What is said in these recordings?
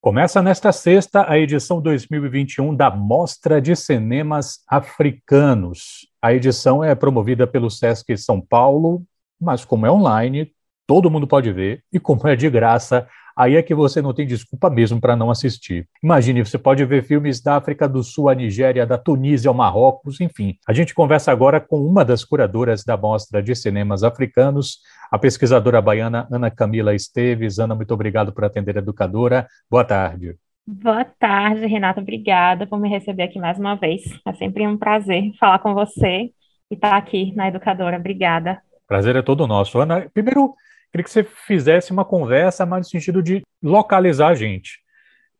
Começa nesta sexta a edição 2021 da Mostra de Cinemas Africanos. A edição é promovida pelo Sesc São Paulo, mas como é online, todo mundo pode ver, e como é de graça, aí é que você não tem desculpa mesmo para não assistir. Imagine, você pode ver filmes da África do Sul à Nigéria, da Tunísia ao Marrocos, enfim. A gente conversa agora com uma das curadoras da Mostra de Cinemas Africanos, a pesquisadora baiana Ana Camila Esteves. Ana, muito obrigado por atender a educadora. Boa tarde. Boa tarde, Renata. Obrigada por me receber aqui mais uma vez. É sempre um prazer falar com você e estar aqui na Educadora. Obrigada. Prazer é todo nosso. Ana, primeiro, queria que você fizesse uma conversa mais no sentido de localizar a gente.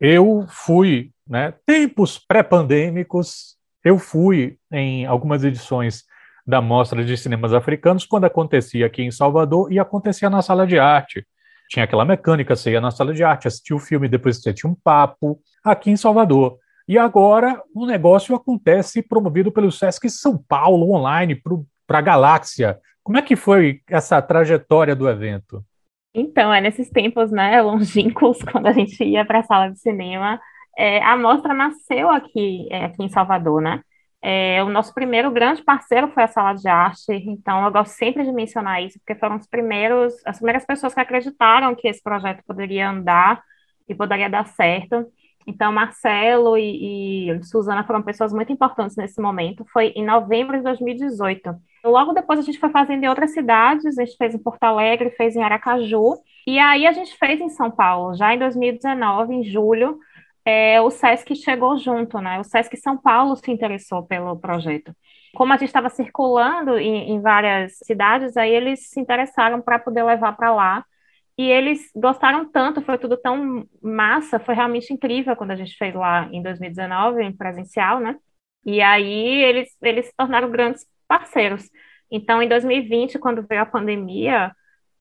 Eu fui, né, tempos pré-pandêmicos, eu fui em algumas edições da Mostra de Cinemas Africanos quando acontecia aqui em Salvador e acontecia na sala de arte. Tinha aquela mecânica, você ia na sala de arte, assistia o filme, depois você tinha um papo aqui em Salvador. E agora o negócio acontece promovido pelo Sesc São Paulo, online, para a Galáxia. Como é que foi essa trajetória do evento? Então, é nesses tempos, né, longínquos, quando a gente ia para a sala de cinema, é, a mostra nasceu aqui, é, aqui em Salvador, né? É, o nosso primeiro grande parceiro foi a Sala de Arte, então eu gosto sempre de mencionar isso, porque foram os primeiros, as primeiras pessoas que acreditaram que esse projeto poderia andar e poderia dar certo. Então, Marcelo e, e Suzana foram pessoas muito importantes nesse momento. Foi em novembro de 2018. Logo depois, a gente foi fazendo em outras cidades, a gente fez em Porto Alegre, fez em Aracaju, e aí a gente fez em São Paulo, já em 2019, em julho é, o SESC chegou junto, né? O SESC São Paulo se interessou pelo projeto. Como a gente estava circulando em, em, várias cidades, aí eles se interessaram para poder levar para lá. E eles gostaram tanto, foi tudo tão massa, foi realmente incrível quando a gente fez lá em 2019, em presencial, né? E aí eles, eles se tornaram grandes parceiros. Então, em 2020, quando veio a pandemia,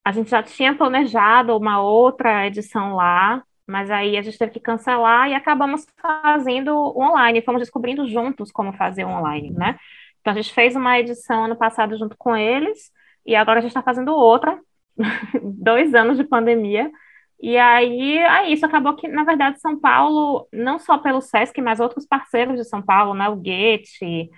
a gente já tinha planejado uma outra edição lá, mas aí a gente teve que cancelar e acabamos fazendo online, fomos descobrindo juntos como fazer online, né? Então a gente fez uma edição ano passado junto com eles e agora a gente está fazendo outra, dois anos de pandemia. E aí, aí isso acabou que, na verdade, São Paulo, não só pelo SESC, mas outros parceiros de São Paulo, né, o Goethe,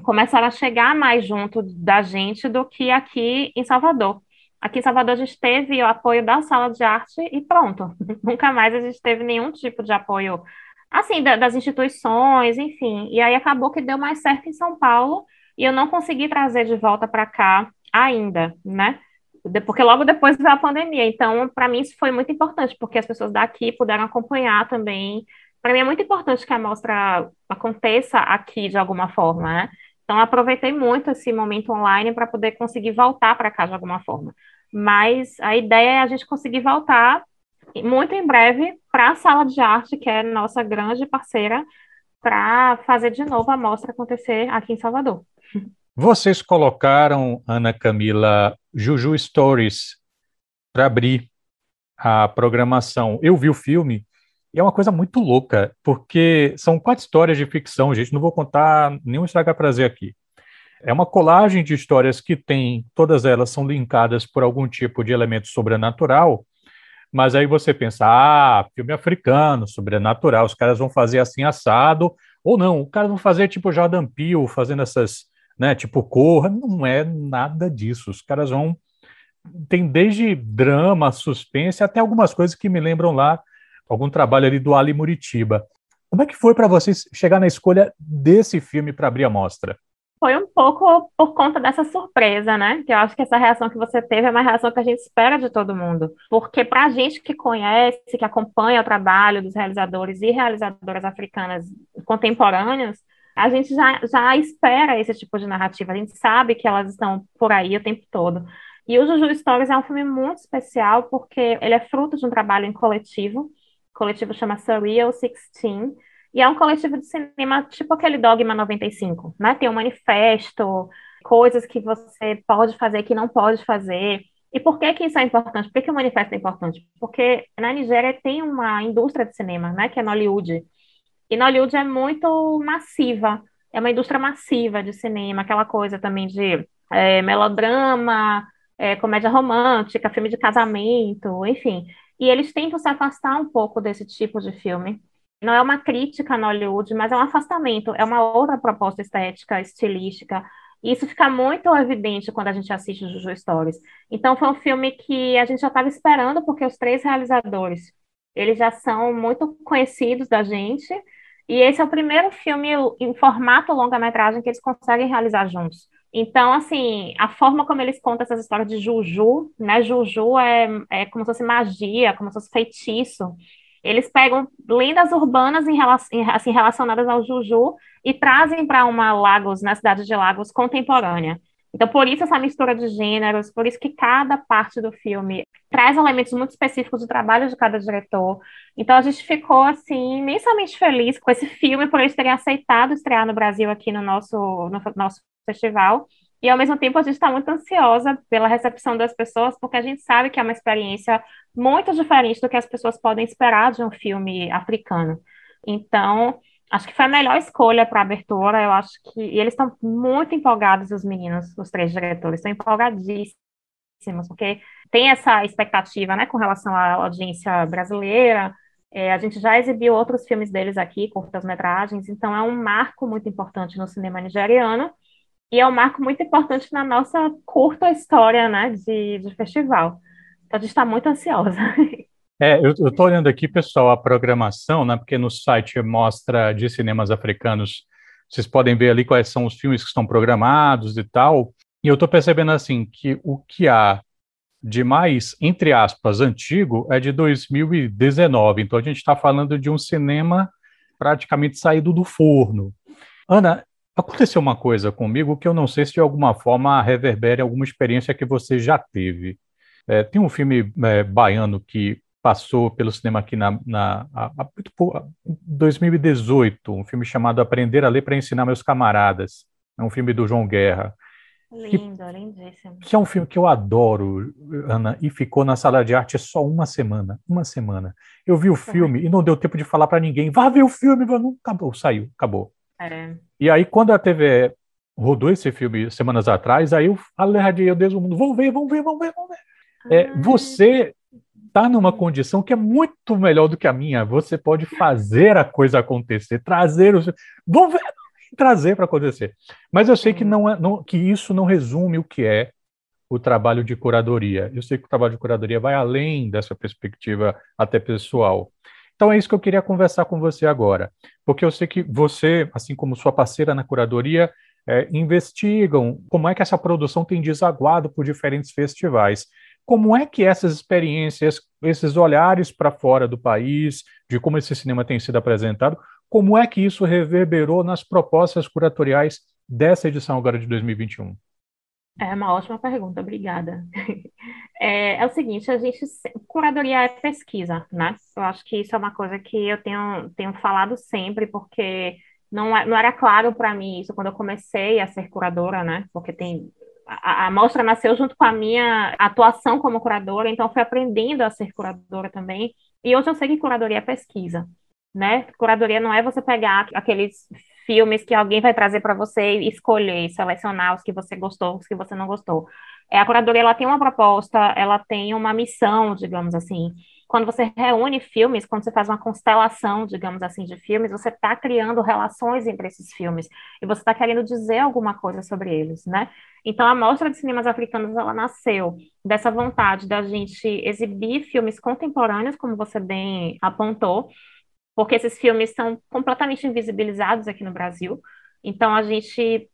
começaram a chegar mais junto da gente do que aqui em Salvador. Aqui em Salvador a gente teve o apoio da sala de arte e pronto. Nunca mais a gente teve nenhum tipo de apoio, assim, da, das instituições, enfim. E aí acabou que deu mais certo em São Paulo e eu não consegui trazer de volta para cá ainda, né? Porque logo depois veio a pandemia. Então, para mim, isso foi muito importante, porque as pessoas daqui puderam acompanhar também. Para mim, é muito importante que a mostra aconteça aqui de alguma forma, né? Então, aproveitei muito esse momento online para poder conseguir voltar para cá de alguma forma. Mas a ideia é a gente conseguir voltar muito em breve para a sala de arte, que é nossa grande parceira, para fazer de novo a mostra acontecer aqui em Salvador. Vocês colocaram, Ana Camila, Juju Stories para abrir a programação. Eu vi o filme e é uma coisa muito louca, porque são quatro histórias de ficção, gente. Não vou contar nenhum estragar prazer aqui. É uma colagem de histórias que tem, todas elas são linkadas por algum tipo de elemento sobrenatural, mas aí você pensa, ah, filme africano, sobrenatural, os caras vão fazer assim assado, ou não, os caras vão fazer tipo Jordan Peele, fazendo essas, né, tipo Corra, não é nada disso, os caras vão, tem desde drama, suspense, até algumas coisas que me lembram lá algum trabalho ali do Ali Muritiba. Como é que foi para vocês chegar na escolha desse filme para abrir a mostra? Foi um pouco por conta dessa surpresa, né? Que eu acho que essa reação que você teve é uma reação que a gente espera de todo mundo. Porque para a gente que conhece, que acompanha o trabalho dos realizadores e realizadoras africanas contemporâneas, a gente já, já espera esse tipo de narrativa. A gente sabe que elas estão por aí o tempo todo. E o Juju Stories é um filme muito especial porque ele é fruto de um trabalho em coletivo coletivo chama Surreal 16, e é um coletivo de cinema tipo aquele Dogma 95, né? Tem um manifesto, coisas que você pode fazer, que não pode fazer. E por que que isso é importante? Por que, que o manifesto é importante? Porque na Nigéria tem uma indústria de cinema, né? Que é Nollywood. E Nollywood é muito massiva, é uma indústria massiva de cinema, aquela coisa também de é, melodrama, é, comédia romântica, filme de casamento, enfim. E eles tentam se afastar um pouco desse tipo de filme. Não é uma crítica no Hollywood, mas é um afastamento, é uma outra proposta estética, estilística, e isso fica muito evidente quando a gente assiste Juju Stories. Então, foi um filme que a gente já estava esperando, porque os três realizadores, eles já são muito conhecidos da gente, e esse é o primeiro filme em formato longa-metragem que eles conseguem realizar juntos. Então, assim, a forma como eles contam essas histórias de Juju, né? Juju é, é como se fosse magia, como se fosse feitiço. Eles pegam lendas urbanas em, assim, relacionadas ao Juju e trazem para uma Lagos, na cidade de Lagos, contemporânea. Então, por isso essa mistura de gêneros, por isso que cada parte do filme traz elementos muito específicos do trabalho de cada diretor. Então, a gente ficou, assim, imensamente feliz com esse filme, por eles terem aceitado estrear no Brasil aqui no nosso, no nosso festival. E, ao mesmo tempo, a gente está muito ansiosa pela recepção das pessoas, porque a gente sabe que é uma experiência muito diferente do que as pessoas podem esperar de um filme africano. Então, acho que foi a melhor escolha para a abertura. Eu acho que e eles estão muito empolgados, os meninos, os três diretores, estão empolgadíssimos, porque tem essa expectativa, né, com relação à audiência brasileira. É, a gente já exibiu outros filmes deles aqui, curtas-metragens, então é um marco muito importante no cinema nigeriano e é um marco muito importante na nossa curta história, né, de, de festival. Então a gente está muito ansiosa. É, eu estou olhando aqui, pessoal, a programação, né? Porque no site mostra de cinemas africanos, vocês podem ver ali quais são os filmes que estão programados e tal. E eu estou percebendo assim que o que há de mais, entre aspas, antigo é de 2019. Então a gente está falando de um cinema praticamente saído do forno. Ana, aconteceu uma coisa comigo que eu não sei se de alguma forma reverbera alguma experiência que você já teve. É, tem um filme é, baiano que passou pelo cinema aqui na, na a, a, 2018, um filme chamado Aprender a Ler para Ensinar Meus Camaradas. É um filme do João Guerra. Lindo, que, lindíssimo. Que é um filme que eu adoro, Ana, e ficou na sala de arte só uma semana. Uma semana. Eu vi o filme e não deu tempo de falar para ninguém. Vá ver o filme, não acabou, saiu, acabou. É. E aí, quando a TV rodou esse filme semanas atrás, aí eu alertei eu desde o mundo, vamos ver, vamos ver, vamos ver, vamos ver. É, você está numa condição que é muito melhor do que a minha. Você pode fazer a coisa acontecer, trazer os. Vamos ver, trazer para acontecer. Mas eu sei que, não é, não, que isso não resume o que é o trabalho de curadoria. Eu sei que o trabalho de curadoria vai além dessa perspectiva até pessoal. Então é isso que eu queria conversar com você agora, porque eu sei que você, assim como sua parceira na curadoria, é, investigam como é que essa produção tem desaguado por diferentes festivais. Como é que essas experiências, esses olhares para fora do país, de como esse cinema tem sido apresentado, como é que isso reverberou nas propostas curatoriais dessa edição agora de 2021? É uma ótima pergunta, obrigada. É, é, o seguinte, a gente curadoria é pesquisa, né? Eu acho que isso é uma coisa que eu tenho, tenho falado sempre, porque não, é, não era claro para mim isso quando eu comecei a ser curadora, né? Porque tem a, a mostra nasceu junto com a minha atuação como curadora, então fui aprendendo a ser curadora também. E hoje eu sei que curadoria é pesquisa, né? Curadoria não é você pegar aqueles filmes que alguém vai trazer para você escolher, selecionar os que você gostou, os que você não gostou. É, a curadoria ela tem uma proposta, ela tem uma missão, digamos assim. Quando você reúne filmes, quando você faz uma constelação, digamos assim, de filmes, você está criando relações entre esses filmes e você está querendo dizer alguma coisa sobre eles, né? Então, a Mostra de Cinemas Africanos, ela nasceu dessa vontade da gente exibir filmes contemporâneos, como você bem apontou, porque esses filmes são completamente invisibilizados aqui no Brasil. Então, a gente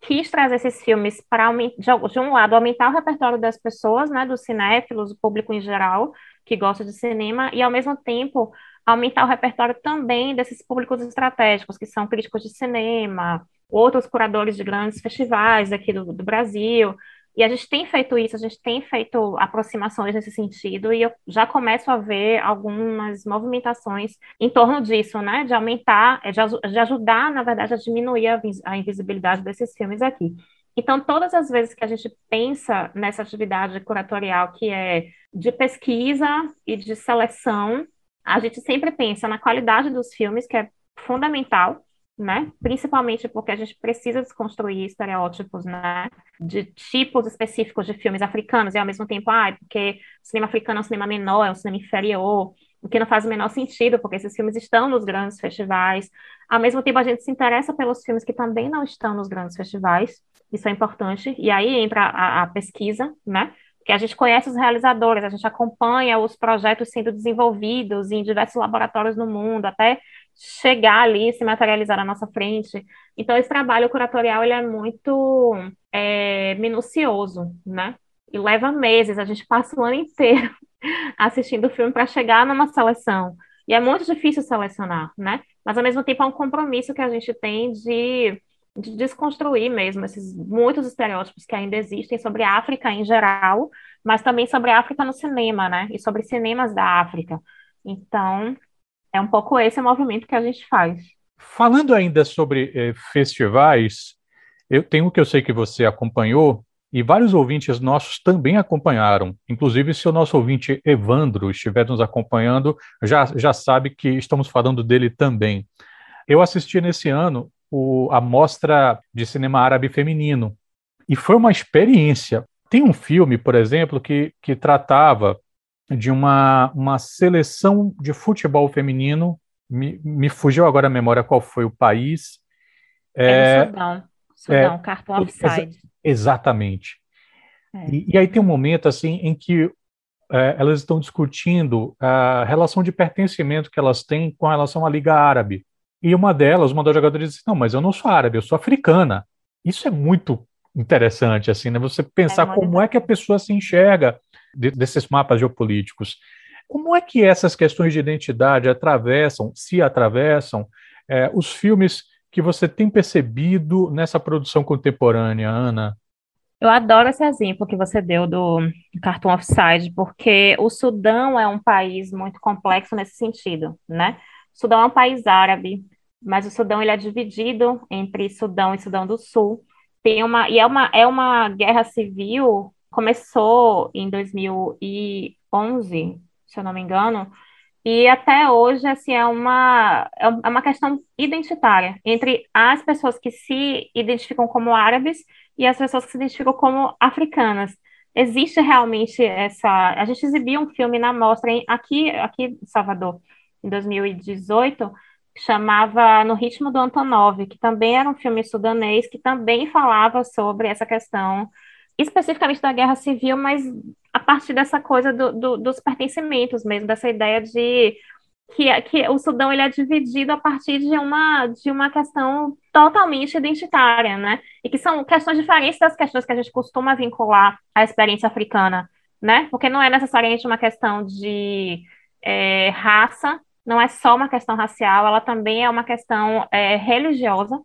quis trazer esses filmes para, de um lado, aumentar o repertório das pessoas, né, dos cinéfilos, do público em geral, que gosta de cinema, e, ao mesmo tempo, aumentar o repertório também desses públicos estratégicos, que são críticos de cinema, outros curadores de grandes festivais aqui do, do Brasil. E a gente tem feito isso, a gente tem feito aproximações nesse sentido, e eu já começo a ver algumas movimentações em torno disso, né? De aumentar, é, de, de ajudar, na verdade, a diminuir a, a invisibilidade desses filmes aqui. Então, todas as vezes que a gente pensa nessa atividade curatorial que é de pesquisa e de seleção, a gente sempre pensa na qualidade dos filmes, que é fundamental, né? Principalmente porque a gente precisa desconstruir estereótipos, né? De tipos específicos de filmes africanos, e ao mesmo tempo, ah, porque o cinema africano é um cinema menor, é um cinema inferior, o que não faz o menor sentido, porque esses filmes estão nos grandes festivais. Ao mesmo tempo, a gente se interessa pelos filmes que também não estão nos grandes festivais, isso é importante, e aí entra a, a pesquisa, né? que a gente conhece os realizadores, a gente acompanha os projetos sendo desenvolvidos em diversos laboratórios no mundo, até chegar ali se materializar na nossa frente. Então, esse trabalho curatorial ele é muito é, minucioso, né? E leva meses, a gente passa o ano inteiro assistindo o filme para chegar numa seleção. E é muito difícil selecionar, né? Mas, ao mesmo tempo, é um compromisso que a gente tem de de desconstruir mesmo esses muitos estereótipos que ainda existem sobre a África em geral, mas também sobre a África no cinema, né? E sobre cinemas da África. Então, é um pouco esse o movimento que a gente faz. Falando ainda sobre eh, festivais, eu tenho que eu sei que você acompanhou e vários ouvintes nossos também acompanharam. Inclusive, se o nosso ouvinte Evandro estiver nos acompanhando, já, já sabe que estamos falando dele também. Eu assisti nesse ano o, a mostra de cinema árabe feminino. E foi uma experiência. Tem um filme, por exemplo, que, que tratava de uma, uma seleção de futebol feminino. Me, me fugiu agora a memória qual foi o país. É, é Sudão. Sudão, é, cartão offside. exatamente. É. E, e, aí tem um momento assim em que é, elas estão discutindo a relação de pertencimento que elas têm com relação à Liga Árabe. E uma delas, uma das jogadoras disse: Não, mas eu não sou árabe, eu sou africana. Isso é muito interessante, assim, né? Você pensar é como é que a pessoa se enxerga desses mapas geopolíticos. Como é que essas questões de identidade atravessam, se atravessam, é, os filmes que você tem percebido nessa produção contemporânea, Ana? Eu adoro esse exemplo que você deu do Cartoon Offside, porque o Sudão é um país muito complexo nesse sentido, né? O Sudão é um país árabe, mas o Sudão ele é dividido entre Sudão e Sudão do Sul. Tem uma e é uma é uma guerra civil, começou em 2011, se eu não me engano, e até hoje assim é uma é, é uma questão identitária entre as pessoas que se identificam como árabes e as pessoas que se identificam como africanas. Existe realmente essa. A gente exibiu um filme na mostra em, aqui aqui em Salvador em 2018 chamava No Ritmo do Antonov, que também era um filme sudanês, que também falava sobre essa questão, especificamente da guerra civil, mas a partir dessa coisa do, do, dos pertencimentos mesmo, dessa ideia de que, que o Sudão ele é dividido a partir de uma, de uma questão totalmente identitária, né? E que são questões diferentes das questões que a gente costuma vincular à experiência africana, né? Porque não é necessariamente uma questão de é, raça, não é só uma questão racial, ela também é uma questão é, religiosa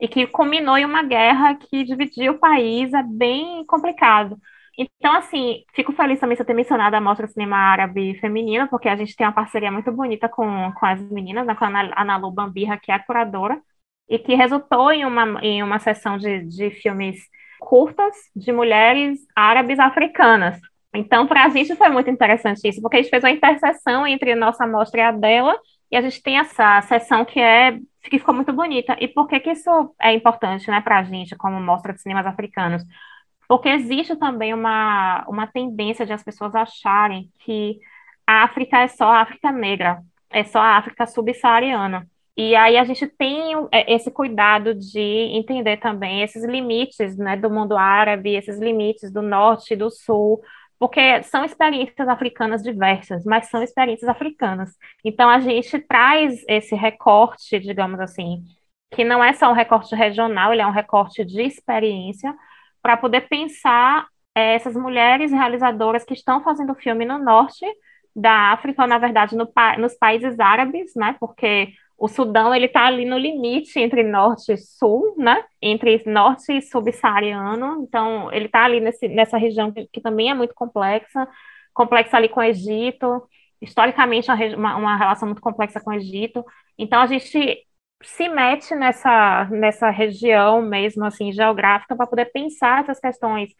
e que culminou em uma guerra que dividiu o país, é bem complicado. Então, assim, fico feliz também de ter mencionado a Mostra Cinema Árabe Feminina, porque a gente tem uma parceria muito bonita com, com as meninas, né, com a Analu Bambirra, que é a curadora, e que resultou em uma, em uma sessão de, de filmes curtas de mulheres árabes africanas. Então, para a gente foi muito interessante isso, porque a gente fez uma interseção entre a nossa amostra e a dela, e a gente tem essa sessão que é que ficou muito bonita. E por que, que isso é importante né, para a gente, como mostra de cinemas africanos? Porque existe também uma, uma tendência de as pessoas acharem que a África é só a África negra, é só a África subsaariana. E aí a gente tem é, esse cuidado de entender também esses limites né, do mundo árabe, esses limites do norte e do sul, porque são experiências africanas diversas, mas são experiências africanas. Então a gente traz esse recorte, digamos assim, que não é só um recorte regional, ele é um recorte de experiência, para poder pensar é, essas mulheres realizadoras que estão fazendo filme no norte da África, ou na verdade no, nos países árabes, né? Porque o Sudão ele está ali no limite entre norte e sul, né? Entre norte e subsaariano. Então ele está ali nesse, nessa região que, que, também é muito complexa, complexa ali com o Egito. Historicamente uma, uma relação muito complexa com o Egito. Então a gente se mete nessa nessa região mesmo assim geográfica para poder pensar essas questões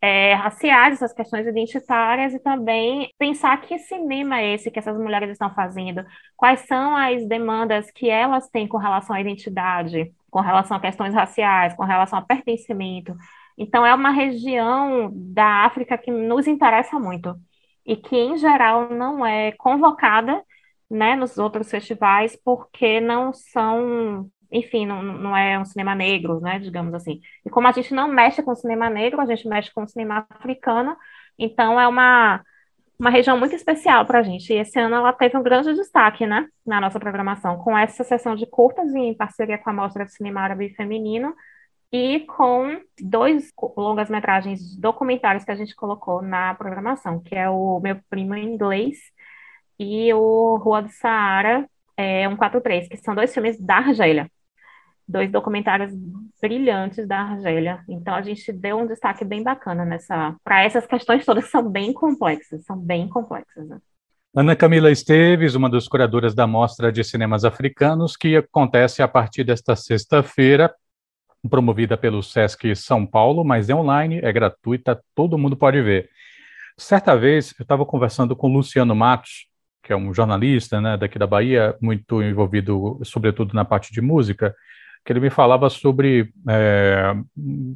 é, raciais, essas questões identitárias e também pensar que cinema é esse que essas mulheres estão fazendo, quais são as demandas que elas têm com relação à identidade, com relação a questões raciais, com relação a pertencimento. Então, é uma região da África que nos interessa muito e que, em geral, não é convocada né, nos outros festivais porque não são enfim, não, não é um cinema negro, né, digamos assim. E como a gente não mexe com cinema negro, a gente mexe com cinema africano, então é uma, uma região muito especial para a gente. E esse ano ela teve um grande destaque, né, na nossa programação, com essa sessão de curtas em parceria com a Mostra de Cinema Árabe Feminino e com dois longas-metragens documentários que a gente colocou na programação, que é o Meu Primo em Inglês e o Rua do Saara, é, 143, que são dois filmes da Argélia dois documentários brilhantes da Argélia. Então a gente deu um destaque bem bacana nessa para essas questões todas são bem complexas, são bem complexas. Né? Ana Camila Esteves, uma das curadoras da Mostra de Cinemas Africanos, que acontece a partir desta sexta-feira, promovida pelo Sesc São Paulo, mas é online, é gratuita, todo mundo pode ver. Certa vez eu estava conversando com Luciano Matos, que é um jornalista né, daqui da Bahia, muito envolvido, sobretudo, na parte de música, que ele me falava sobre é,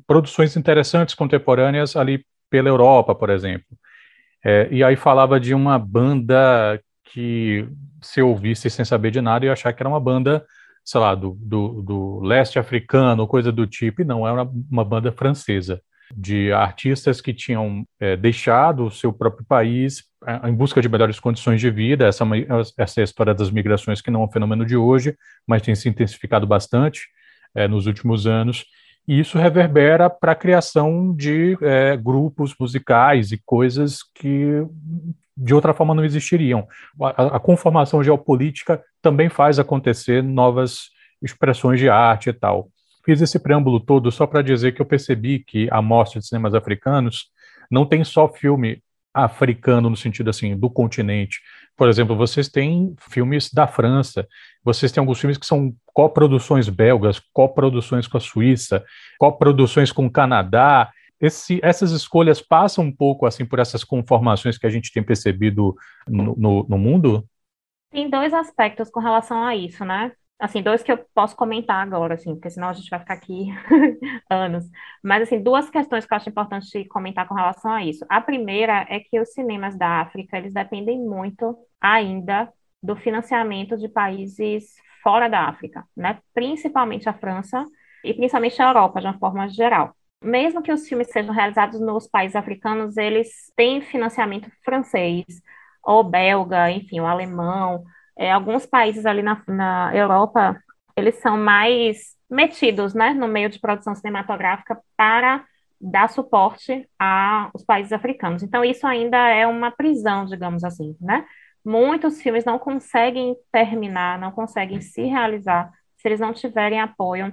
produções interessantes contemporâneas ali pela Europa, por exemplo. É, e aí falava de uma banda que se ouvisse sem saber de nada ia achar que era uma banda, sei lá, do, do, do leste africano, coisa do tipo, e não, era uma, uma banda francesa, de artistas que tinham é, deixado o seu próprio país é, em busca de melhores condições de vida, essa, essa é história das migrações que não é um fenômeno de hoje, mas tem se intensificado bastante, é, nos últimos anos, e isso reverbera para a criação de é, grupos musicais e coisas que de outra forma não existiriam. A, a, conformação geopolítica também faz acontecer novas expressões de arte e tal. Fiz esse preâmbulo todo só para dizer que eu percebi que a Mostra de Cinemas Africanos não tem só filme africano no sentido assim do continente. Por exemplo, vocês têm filmes da França, vocês têm alguns filmes que são coproduções belgas, coproduções com a Suíça, coproduções com o Canadá. Esse, essas escolhas passam um pouco assim por essas conformações que a gente tem percebido no, no, no mundo? Tem dois aspectos com relação a isso, né? Assim, dois que eu posso comentar agora, assim, porque senão a gente vai ficar aqui anos. Mas, assim, duas questões que eu acho importante comentar com relação a isso. A primeira é que os cinemas da África, eles dependem muito ainda do financiamento de países fora da África, né? Principalmente a França e principalmente a Europa, de uma forma geral. Mesmo que os filmes sejam realizados nos países africanos, eles têm financiamento francês ou belga, enfim, o alemão. É, alguns países ali na, na Europa, eles são mais metidos, né, no meio de produção cinematográfica para dar suporte aos países africanos. Então, isso ainda é uma prisão, digamos assim, né? Muitos filmes não conseguem terminar, não conseguem se realizar se eles não tiverem apoio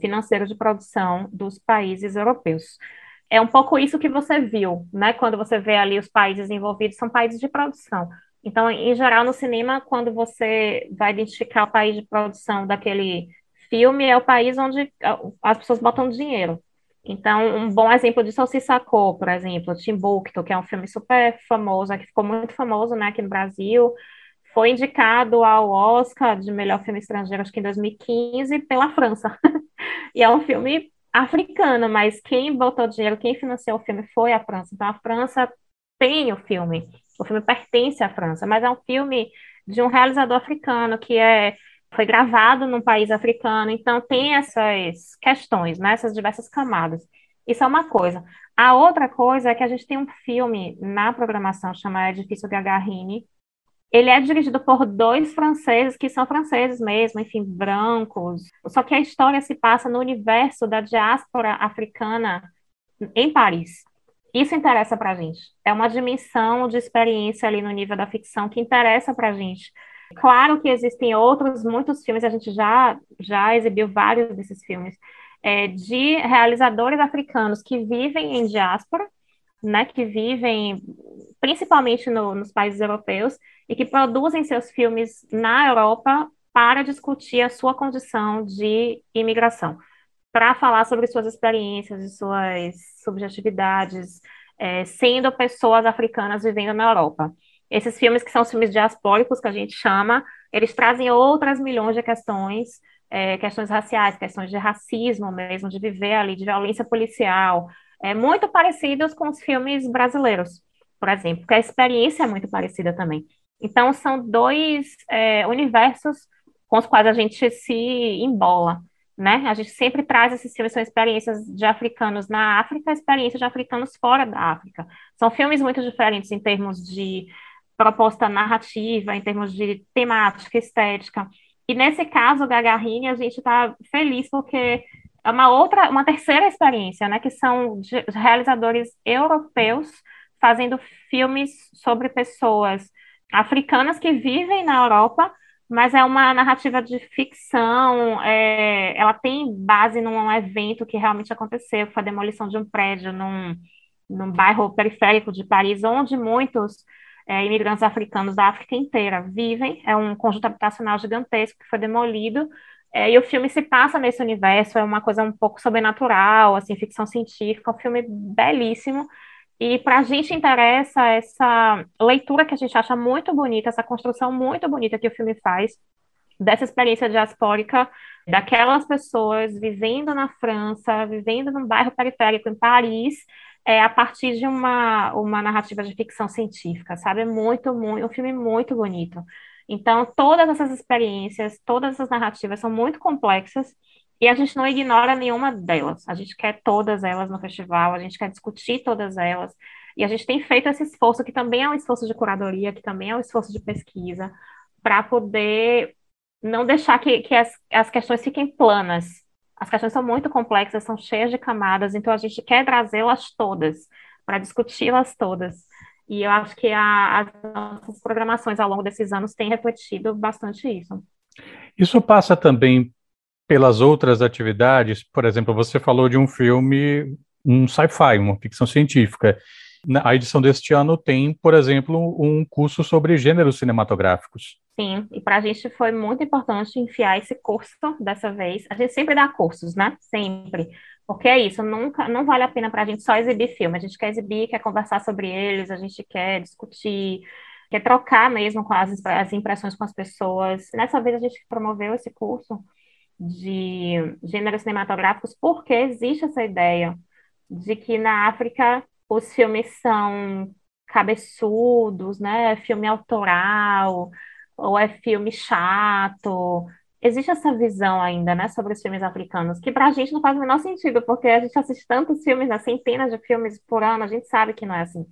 financeiro de produção dos países europeus. É um pouco isso que você viu, né? Quando você vê ali os países envolvidos, são países de produção. Então, em geral, no cinema, quando você vai identificar o país de produção daquele filme, é o país onde as pessoas botam dinheiro. Então, um bom exemplo disso é o Sissako, por exemplo, Timbuktu, que é um filme super famoso, que ficou muito famoso, né, aqui no Brasil, foi indicado ao Oscar de melhor filme estrangeiro, acho que em 2015, pela França. e é um filme africano, mas quem botou dinheiro, quem financiou o filme foi a França. Então, a França tem o filme. O filme pertence à França, mas é um filme de um realizador africano que é foi gravado num país africano, então tem essas questões, né, essas diversas camadas. Isso é uma coisa. A outra coisa é que a gente tem um filme na programação chamado Edifício Gagarini. Ele é dirigido por dois franceses que são franceses mesmo, enfim, brancos. Só que a história se passa no universo da diáspora africana em Paris. Isso interessa para a gente. É uma dimensão de experiência ali no nível da ficção que interessa para a gente Claro que existem outros, muitos filmes, a gente já, já exibiu vários desses filmes, é, de realizadores africanos que vivem em diáspora, né, que vivem principalmente no, nos países europeus e que produzem seus filmes na Europa para discutir a sua condição de imigração. para falar sobre suas experiências e suas subjetividades, é, sendo pessoas africanas vivendo na Europa. Esses filmes que são os filmes diaspóricos, que a gente chama, eles trazem outras milhões de questões, é, questões raciais, questões de racismo mesmo, de viver ali, de violência policial, é, muito parecidos com os filmes brasileiros, por exemplo, porque a experiência é muito parecida também. Então, são dois é, universos com os quais a gente se embola né? A gente sempre traz esses filmes, são experiências de africanos na África, experiências de africanos fora da África. São filmes muito diferentes em termos de proposta narrativa, em termos de temática, estética. E nesse caso, Gagarrini, a gente está feliz porque é uma outra, uma terceira experiência, né? Que são realizadores europeus fazendo filmes sobre pessoas africanas que vivem na Europa mas é uma narrativa de ficção, é, ela tem base num evento que realmente aconteceu, foi a demolição de um prédio num, num bairro periférico de Paris, onde muitos é, imigrantes africanos da África inteira vivem, é um conjunto habitacional gigantesco que foi demolido, é, e o filme se passa nesse universo, é uma coisa um pouco sobrenatural, assim, ficção científica, um filme belíssimo, e para a gente interessa essa leitura que a gente acha muito bonita, essa construção muito bonita que o filme faz dessa experiência diaspórica daquelas pessoas vivendo na França, vivendo num bairro periférico em Paris, é, a partir de uma, uma narrativa de ficção científica, sabe? É muito, muito, um filme muito bonito. Então, todas essas experiências, todas essas narrativas são muito complexas e a gente não ignora nenhuma delas. A gente quer todas elas no festival, a gente quer discutir todas elas. E a gente tem feito esse esforço, que também é um esforço de curadoria, que também é um esforço de pesquisa, para poder não deixar que, que as, as questões fiquem planas. As questões são muito complexas, são cheias de camadas, então a gente quer trazê-las todas, para discuti-las todas. E eu acho que a, as nossas programações ao longo desses anos têm refletido bastante isso. Isso passa também pelas outras atividades, por exemplo, você falou de um filme, um sci-fi, uma ficção científica. A edição deste ano tem, por exemplo, um curso sobre gêneros cinematográficos. Sim, e para a gente foi muito importante enfiar esse curso dessa vez. A gente sempre dá cursos, né? Sempre. Porque é isso, nunca, não vale a pena para a gente só exibir filme. A gente quer exibir, quer conversar sobre eles, a gente quer discutir, quer trocar mesmo com as, as impressões com as pessoas. Nessa vez a gente promoveu esse curso de gêneros cinematográficos, porque existe essa ideia de que na África os filmes são cabeçudos, né? Filme autoral, ou é filme chato. Existe essa visão ainda, né, sobre os filmes africanos, que para a gente não faz o menor sentido, porque a gente assiste tantos filmes, né, centenas de filmes por ano, a gente sabe que não é assim.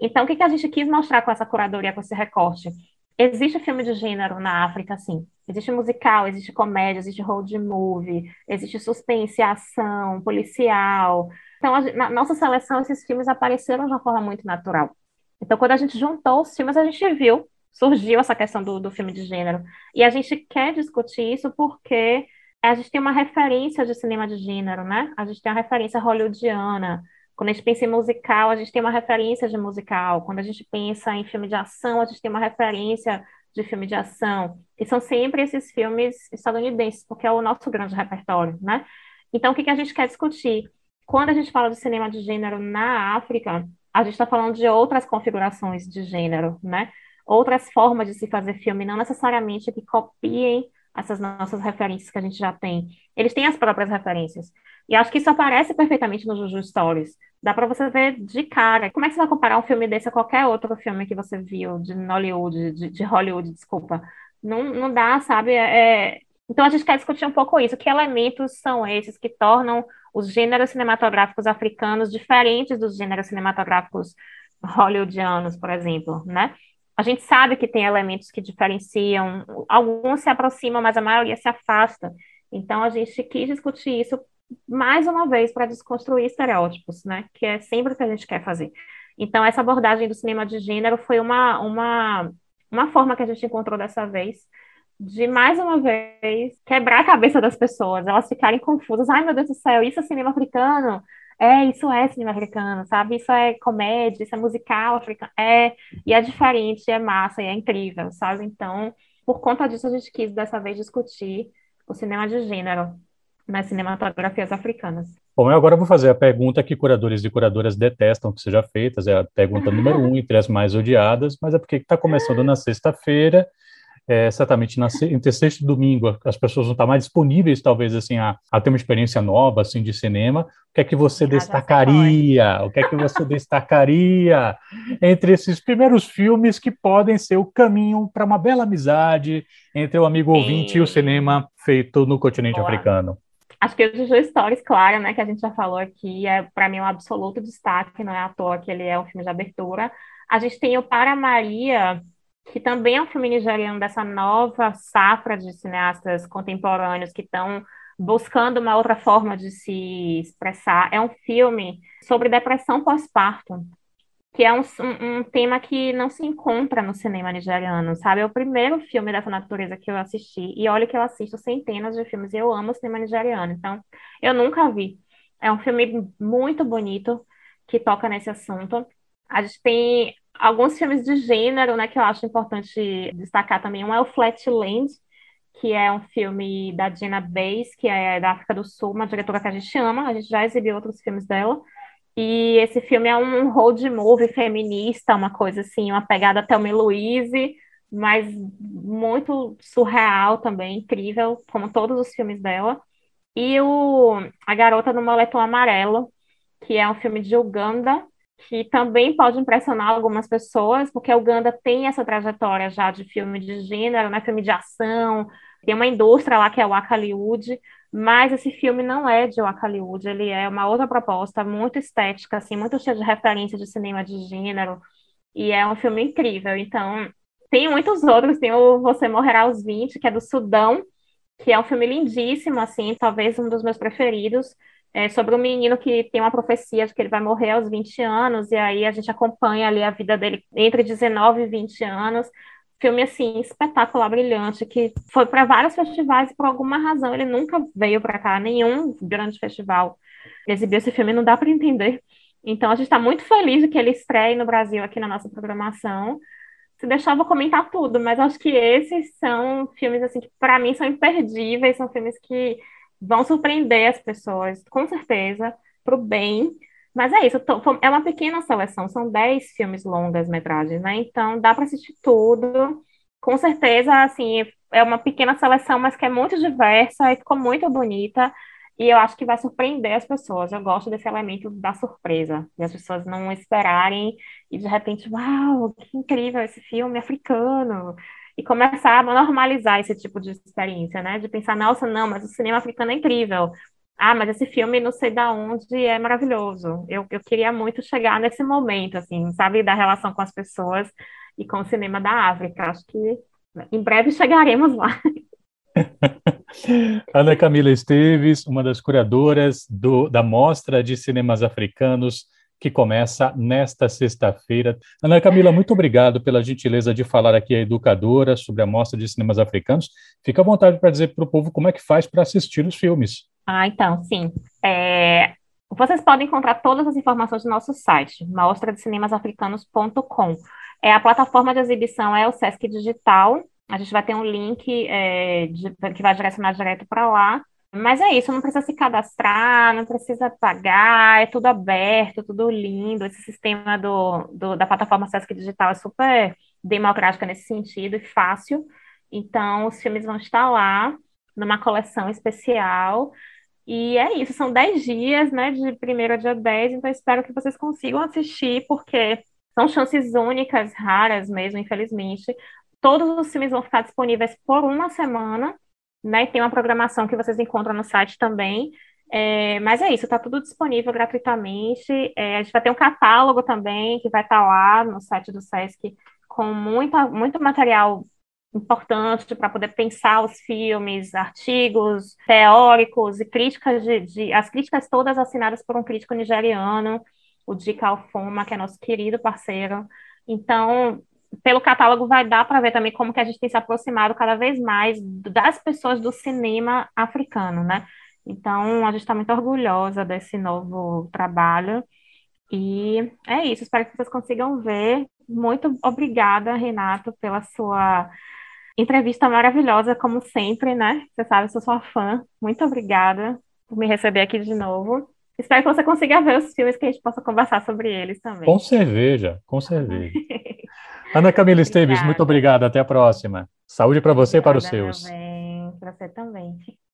Então, o que, que a gente quis mostrar com essa curadoria, com esse recorte? Existe filme de gênero na África, sim. Existe musical, existe comédia, existe road movie, existe suspense, ação, policial. Então, a, na nossa seleção, esses filmes apareceram de uma forma muito natural. Então, quando a gente juntou os filmes, a gente viu, surgiu essa questão do, do filme de gênero. E a gente quer discutir isso porque a gente tem uma referência de cinema de gênero, né? A gente tem uma referência hollywoodiana. Quando a gente pensa em musical, a gente tem uma referência de musical. Quando a gente pensa em filme de ação, a gente tem uma referência de filme de ação. E são sempre esses filmes estadunidenses, porque é o nosso grande repertório, né? Então, o que, que a gente quer discutir? Quando a gente fala de cinema de gênero na África, a gente está falando de outras configurações de gênero, né? Outras formas de se fazer filme, não necessariamente que copiem essas nossas referências que a gente já tem. Eles têm as próprias referências. E acho que isso aparece perfeitamente no Juju Stories. Dá para você ver de cara. Como é que você vai comparar um filme desse a qualquer outro filme que você viu de Hollywood, de, de Hollywood, desculpa. Não, não dá, sabe? É... é então a gente quer discutir um pouco isso. Que elementos são esses que tornam os gêneros cinematográficos africanos diferentes dos gêneros cinematográficos hollywoodianos, por exemplo, né? A gente sabe que tem elementos que diferenciam, alguns se aproximam, mas a maioria se afasta. Então a gente quis discutir isso mais uma vez, para desconstruir estereótipos, né? Que é sempre o que a gente quer fazer. Então, essa abordagem do cinema de gênero foi uma, uma, uma forma que a gente encontrou dessa vez de, mais uma vez, quebrar a cabeça das pessoas, elas ficarem confusas. Ai, meu Deus do céu, isso é cinema africano? É, isso é cinema africano, sabe? Isso é comédia, isso é musical africano. É, e é diferente, é massa, e é incrível, sabe? Então, por conta disso, a gente quis dessa vez discutir o cinema de gênero nas cinematografias africanas. Bom, eu agora vou fazer a pergunta que curadores e curadoras detestam que seja feita, é a pergunta número um, entre as mais odiadas, mas é porque está começando na sexta-feira, é, certamente na, entre sexta e domingo, as pessoas vão estar mais disponíveis, talvez, assim, a, a ter uma experiência nova, assim, de cinema. O que é que você ah, destacaria? O que é que você destacaria entre esses primeiros filmes que podem ser o caminho para uma bela amizade entre o amigo Sim. ouvinte e o cinema feito no continente Boa. africano? Acho que o Juju Stories, claro, né, que a gente já falou aqui, é para mim um absoluto destaque, não é à toa que ele é um filme de abertura. A gente tem o Para Maria, que também é um filme nigeriano dessa nova safra de cineastas contemporâneos que estão buscando uma outra forma de se expressar. É um filme sobre depressão pós-parto, que é um, um, tema que não se encontra no cinema nigeriano, sabe? É o primeiro filme dessa natureza que eu assisti, e olha que eu assisto centenas de filmes, e eu amo o cinema nigeriano, então eu nunca vi. É um filme muito bonito que toca nesse assunto. A gente tem alguns filmes de gênero, né, que eu acho importante destacar também. Um é o Flatland, que é um filme da Gina Bass, que é da África do Sul, uma diretora que a gente ama, a gente já exibiu outros filmes dela. E esse filme é um road movie feminista, uma coisa assim, uma pegada Thelma Louise, mas muito surreal também, incrível, como todos os filmes dela. E o A Garota no Moletom Amarelo, que é um filme de Uganda, que também pode impressionar algumas pessoas, porque a Uganda tem essa trajetória já de filme de gênero, né, filme de ação, tem uma indústria lá que é o Hollywood, mas esse filme não é de Hollywood, ele é uma outra proposta, muito estética, assim, muito cheia de referência de cinema de gênero, e é um filme incrível. Então, tem muitos outros, tem o Você Morrerá aos 20, que é do Sudão, que é um filme lindíssimo, assim, talvez um dos meus preferidos, é sobre um menino que tem uma profecia de que ele vai morrer aos 20 anos, e aí a gente acompanha ali a vida dele entre 19 e 20 anos. Filme, assim, espetacular, brilhante, que foi para vários festivais e por alguma razão ele nunca veio para cá, nenhum grande festival exibiu esse filme, não dá para entender. Então a gente está muito feliz de que ele estreie no Brasil aqui na nossa programação. Se deixar, eu vou comentar tudo, mas acho que esses são filmes assim que para mim são imperdíveis, são filmes que vão surpreender as pessoas, com certeza, para o bem. Mas é isso, tô, é uma pequena seleção, são 10 filmes longas metragens, né? Então dá para assistir tudo. Com certeza, assim, é uma pequena seleção, mas que é muito diversa e ficou muito bonita. E eu acho que vai surpreender as pessoas. Eu gosto desse elemento da surpresa, de as pessoas não esperarem e de repente, uau, que incrível esse filme africano e começar a normalizar esse tipo de experiência, né? De pensar, nossa, não, mas o cinema africano é incrível. Ah, mas esse filme não sei da onde é maravilhoso. Eu, eu queria muito chegar nesse momento, assim, sabe, da relação com as pessoas e com o cinema da África. Acho que em breve chegaremos lá. Ana Camila Esteves, uma das curadoras do, da Mostra de Cinemas Africanos que começa nesta sexta-feira. Ana Camila, muito obrigado pela gentileza de falar aqui a educadora sobre a Mostra de Cinemas Africanos. Fica à vontade para dizer para o povo como é que faz para assistir os filmes. Ah, então, sim. É... Vocês podem encontrar todas as informações no nosso site, mostradecinemaafricanos.com. É, a plataforma de exibição é o Sesc Digital. A gente vai ter um link é, de, que vai direcionar direto para lá. Mas é isso, não precisa se cadastrar, não precisa pagar, é tudo aberto, tudo lindo. Esse sistema do, do da plataforma Sesc Digital é super democrática nesse sentido e fácil. Então, os filmes vão estar lá, numa coleção especial. E é isso, são 10 dias, né, de 1 a dia 10, então espero que vocês consigam assistir, porque são chances únicas, raras mesmo, infelizmente. Todos os filmes vão ficar disponíveis por uma semana, né? Tem uma programação que vocês encontram no site também. É, mas é isso, está tudo disponível gratuitamente. É, a gente vai ter um catálogo também que vai estar tá lá no site do SESC com muita, muito material importante para poder pensar os filmes, artigos teóricos e críticas de, de, as críticas todas assinadas por um crítico nigeriano, o Dika Alfoma, que é nosso querido parceiro. Então, pelo catálogo vai dar para ver também como que a gente tem se aproximado cada vez mais das pessoas do cinema africano, né? Então, a gente está muito orgulhosa desse novo trabalho. E é isso, espero que vocês consigam ver. Muito obrigada, Renato, pela sua entrevista maravilhosa, como sempre, né? Você sabe, eu sou sua fã. Muito obrigada por me receber aqui de novo. Espero que você consiga ver os filmes que a gente possa conversar sobre eles também. Com cerveja, com cerveja. Ana Camila Esteves, muito obrigada. Até a próxima. Saúde para você e para os seus. Para você também.